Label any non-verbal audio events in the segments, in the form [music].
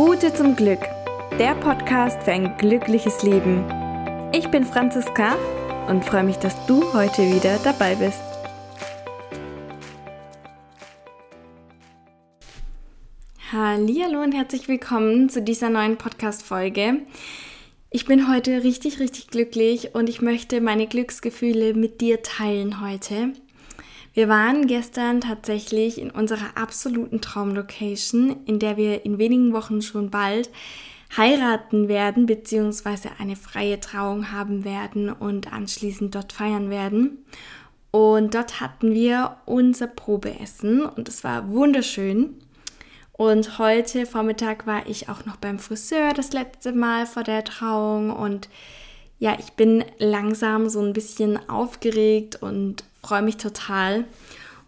Route zum Glück, der Podcast für ein glückliches Leben. Ich bin Franziska und freue mich, dass du heute wieder dabei bist. Hallo und herzlich willkommen zu dieser neuen Podcast Folge. Ich bin heute richtig richtig glücklich und ich möchte meine Glücksgefühle mit dir teilen heute. Wir waren gestern tatsächlich in unserer absoluten Traumlocation, in der wir in wenigen Wochen schon bald heiraten werden, beziehungsweise eine freie Trauung haben werden und anschließend dort feiern werden. Und dort hatten wir unser Probeessen und es war wunderschön. Und heute Vormittag war ich auch noch beim Friseur das letzte Mal vor der Trauung und ja, ich bin langsam so ein bisschen aufgeregt und freue mich total.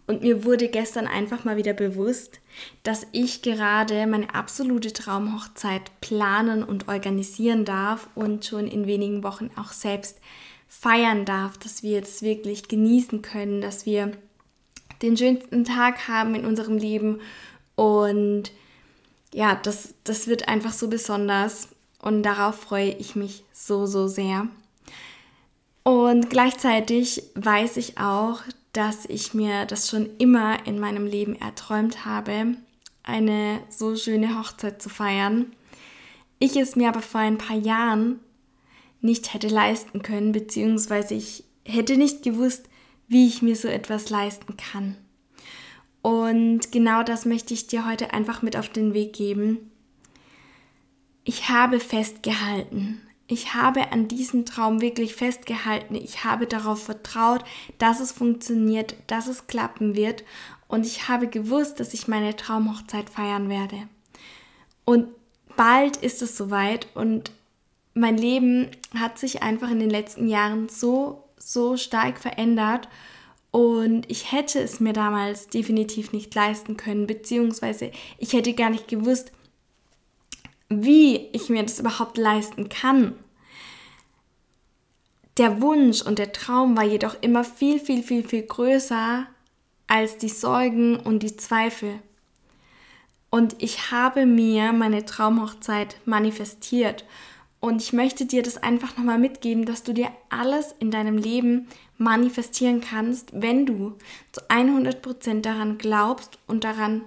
Und mir wurde gestern einfach mal wieder bewusst, dass ich gerade meine absolute Traumhochzeit planen und organisieren darf und schon in wenigen Wochen auch selbst feiern darf, dass wir es wirklich genießen können, dass wir den schönsten Tag haben in unserem Leben und ja, das, das wird einfach so besonders und darauf freue ich mich so, so sehr. Und gleichzeitig weiß ich auch, dass ich mir das schon immer in meinem Leben erträumt habe, eine so schöne Hochzeit zu feiern. Ich es mir aber vor ein paar Jahren nicht hätte leisten können, beziehungsweise ich hätte nicht gewusst, wie ich mir so etwas leisten kann. Und genau das möchte ich dir heute einfach mit auf den Weg geben. Ich habe festgehalten ich habe an diesem Traum wirklich festgehalten. Ich habe darauf vertraut, dass es funktioniert, dass es klappen wird. Und ich habe gewusst, dass ich meine Traumhochzeit feiern werde. Und bald ist es soweit und mein Leben hat sich einfach in den letzten Jahren so, so stark verändert. Und ich hätte es mir damals definitiv nicht leisten können, beziehungsweise ich hätte gar nicht gewusst, wie ich mir das überhaupt leisten kann. Der Wunsch und der Traum war jedoch immer viel, viel, viel, viel größer als die Sorgen und die Zweifel. Und ich habe mir meine Traumhochzeit manifestiert. Und ich möchte dir das einfach nochmal mitgeben, dass du dir alles in deinem Leben manifestieren kannst, wenn du zu 100% daran glaubst und daran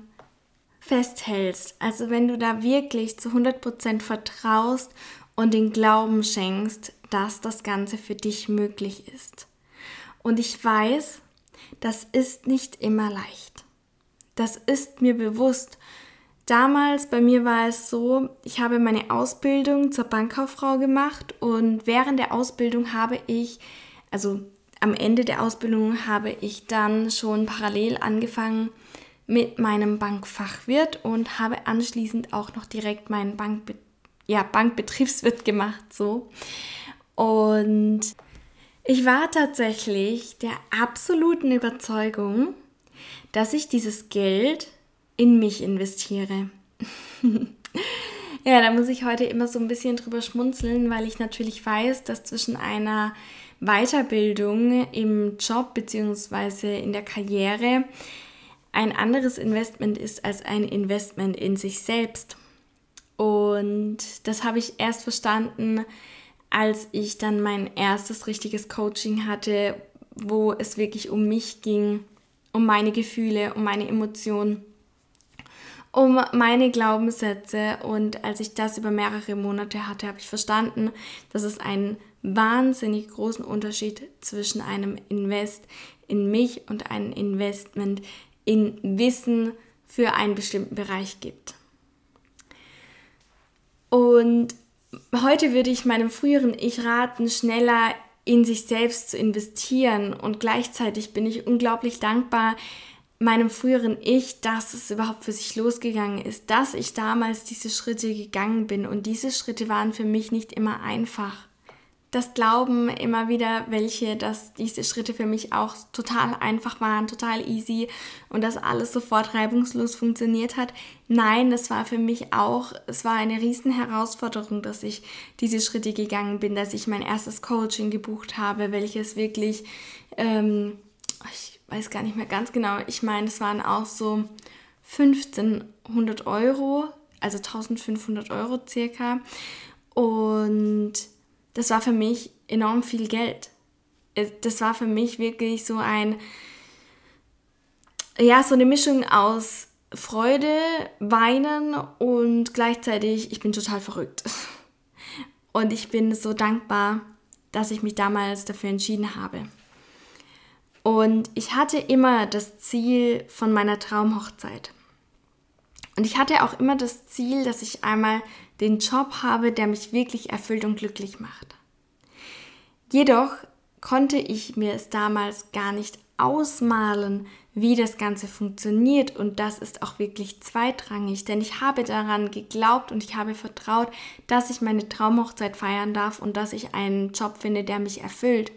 festhältst. Also wenn du da wirklich zu 100% vertraust und den Glauben schenkst, dass das Ganze für dich möglich ist. Und ich weiß, das ist nicht immer leicht. Das ist mir bewusst. Damals bei mir war es so, ich habe meine Ausbildung zur Bankkauffrau gemacht und während der Ausbildung habe ich, also am Ende der Ausbildung habe ich dann schon parallel angefangen mit meinem Bankfachwirt und habe anschließend auch noch direkt meinen Bankbe ja, Bankbetriebswirt gemacht so. Und ich war tatsächlich der absoluten Überzeugung, dass ich dieses Geld in mich investiere. [laughs] ja, da muss ich heute immer so ein bisschen drüber schmunzeln, weil ich natürlich weiß, dass zwischen einer Weiterbildung im Job bzw. in der Karriere ein anderes Investment ist als ein Investment in sich selbst. Und das habe ich erst verstanden, als ich dann mein erstes richtiges Coaching hatte, wo es wirklich um mich ging, um meine Gefühle, um meine Emotionen, um meine Glaubenssätze. Und als ich das über mehrere Monate hatte, habe ich verstanden, dass es einen wahnsinnig großen Unterschied zwischen einem Invest in mich und einem Investment in Wissen für einen bestimmten Bereich gibt. Und heute würde ich meinem früheren Ich raten, schneller in sich selbst zu investieren. Und gleichzeitig bin ich unglaublich dankbar meinem früheren Ich, dass es überhaupt für sich losgegangen ist, dass ich damals diese Schritte gegangen bin. Und diese Schritte waren für mich nicht immer einfach das glauben immer wieder welche, dass diese Schritte für mich auch total einfach waren, total easy und dass alles sofort reibungslos funktioniert hat. Nein, das war für mich auch, es war eine riesen Herausforderung, dass ich diese Schritte gegangen bin, dass ich mein erstes Coaching gebucht habe, welches wirklich, ähm, ich weiß gar nicht mehr ganz genau, ich meine, es waren auch so 1500 Euro also 1500 Euro circa. Und das war für mich enorm viel Geld. Das war für mich wirklich so ein, ja, so eine Mischung aus Freude, Weinen und gleichzeitig, ich bin total verrückt. [laughs] Und ich bin so dankbar, dass ich mich damals dafür entschieden habe. Und ich hatte immer das Ziel von meiner Traumhochzeit. Und ich hatte auch immer das Ziel, dass ich einmal den Job habe, der mich wirklich erfüllt und glücklich macht. Jedoch konnte ich mir es damals gar nicht ausmalen, wie das Ganze funktioniert und das ist auch wirklich zweitrangig, denn ich habe daran geglaubt und ich habe vertraut, dass ich meine Traumhochzeit feiern darf und dass ich einen Job finde, der mich erfüllt.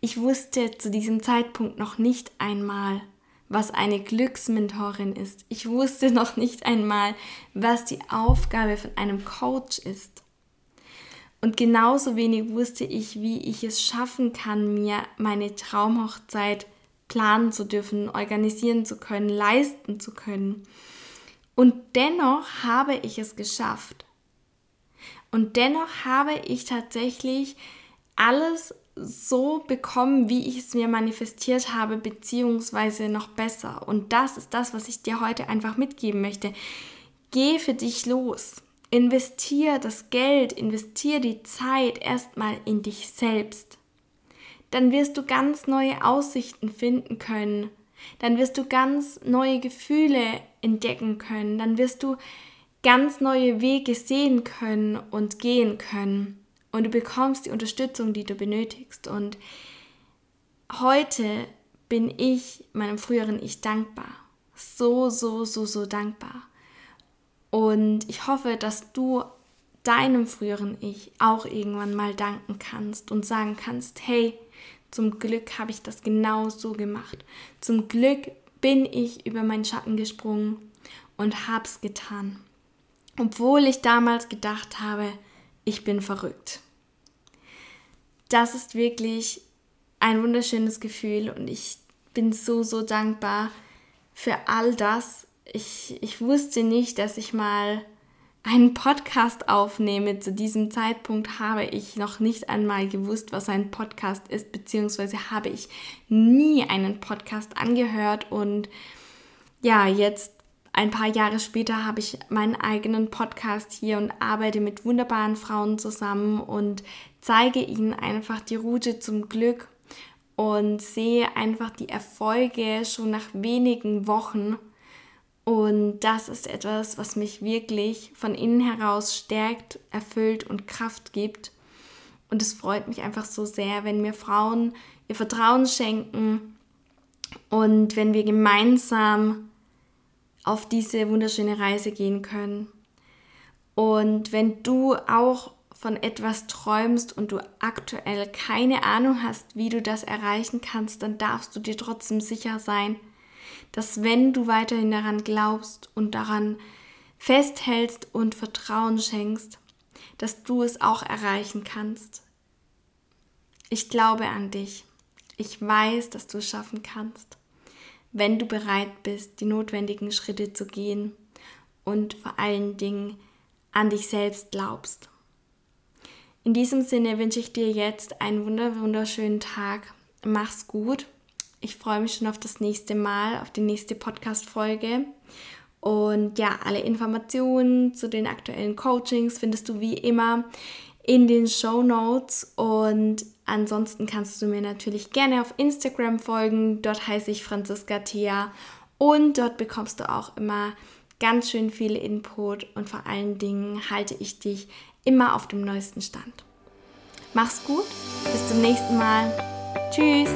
Ich wusste zu diesem Zeitpunkt noch nicht einmal, was eine Glücksmentorin ist. Ich wusste noch nicht einmal, was die Aufgabe von einem Coach ist. Und genauso wenig wusste ich, wie ich es schaffen kann, mir meine Traumhochzeit planen zu dürfen, organisieren zu können, leisten zu können. Und dennoch habe ich es geschafft. Und dennoch habe ich tatsächlich alles so bekommen, wie ich es mir manifestiert habe, beziehungsweise noch besser. Und das ist das, was ich dir heute einfach mitgeben möchte. Geh für dich los. Investier das Geld, investier die Zeit erstmal in dich selbst. Dann wirst du ganz neue Aussichten finden können. Dann wirst du ganz neue Gefühle entdecken können. Dann wirst du ganz neue Wege sehen können und gehen können und du bekommst die Unterstützung, die du benötigst. Und heute bin ich meinem früheren Ich dankbar. So, so, so, so dankbar. Und ich hoffe, dass du deinem früheren Ich auch irgendwann mal danken kannst und sagen kannst, hey, zum Glück habe ich das genau so gemacht. Zum Glück bin ich über meinen Schatten gesprungen und hab's getan. Obwohl ich damals gedacht habe, ich bin verrückt das ist wirklich ein wunderschönes Gefühl und ich bin so, so dankbar für all das. Ich, ich wusste nicht, dass ich mal einen Podcast aufnehme. Zu diesem Zeitpunkt habe ich noch nicht einmal gewusst, was ein Podcast ist, beziehungsweise habe ich nie einen Podcast angehört und ja, jetzt ein paar Jahre später habe ich meinen eigenen Podcast hier und arbeite mit wunderbaren Frauen zusammen und zeige ihnen einfach die Route zum Glück und sehe einfach die Erfolge schon nach wenigen Wochen. Und das ist etwas, was mich wirklich von innen heraus stärkt, erfüllt und Kraft gibt. Und es freut mich einfach so sehr, wenn mir Frauen ihr Vertrauen schenken und wenn wir gemeinsam auf diese wunderschöne Reise gehen können. Und wenn du auch von etwas träumst und du aktuell keine Ahnung hast, wie du das erreichen kannst, dann darfst du dir trotzdem sicher sein, dass wenn du weiterhin daran glaubst und daran festhältst und Vertrauen schenkst, dass du es auch erreichen kannst. Ich glaube an dich. Ich weiß, dass du es schaffen kannst wenn du bereit bist, die notwendigen Schritte zu gehen und vor allen Dingen an dich selbst glaubst. In diesem Sinne wünsche ich dir jetzt einen wunderschönen Tag. Mach's gut. Ich freue mich schon auf das nächste Mal, auf die nächste Podcast-Folge. Und ja, alle Informationen zu den aktuellen Coachings findest du wie immer in den Show Notes. Und ansonsten kannst du mir natürlich gerne auf Instagram folgen. Dort heiße ich Franziska Thea. Und dort bekommst du auch immer ganz schön viel Input und vor allen Dingen halte ich dich immer auf dem neuesten Stand. Mach's gut, bis zum nächsten Mal. Tschüss.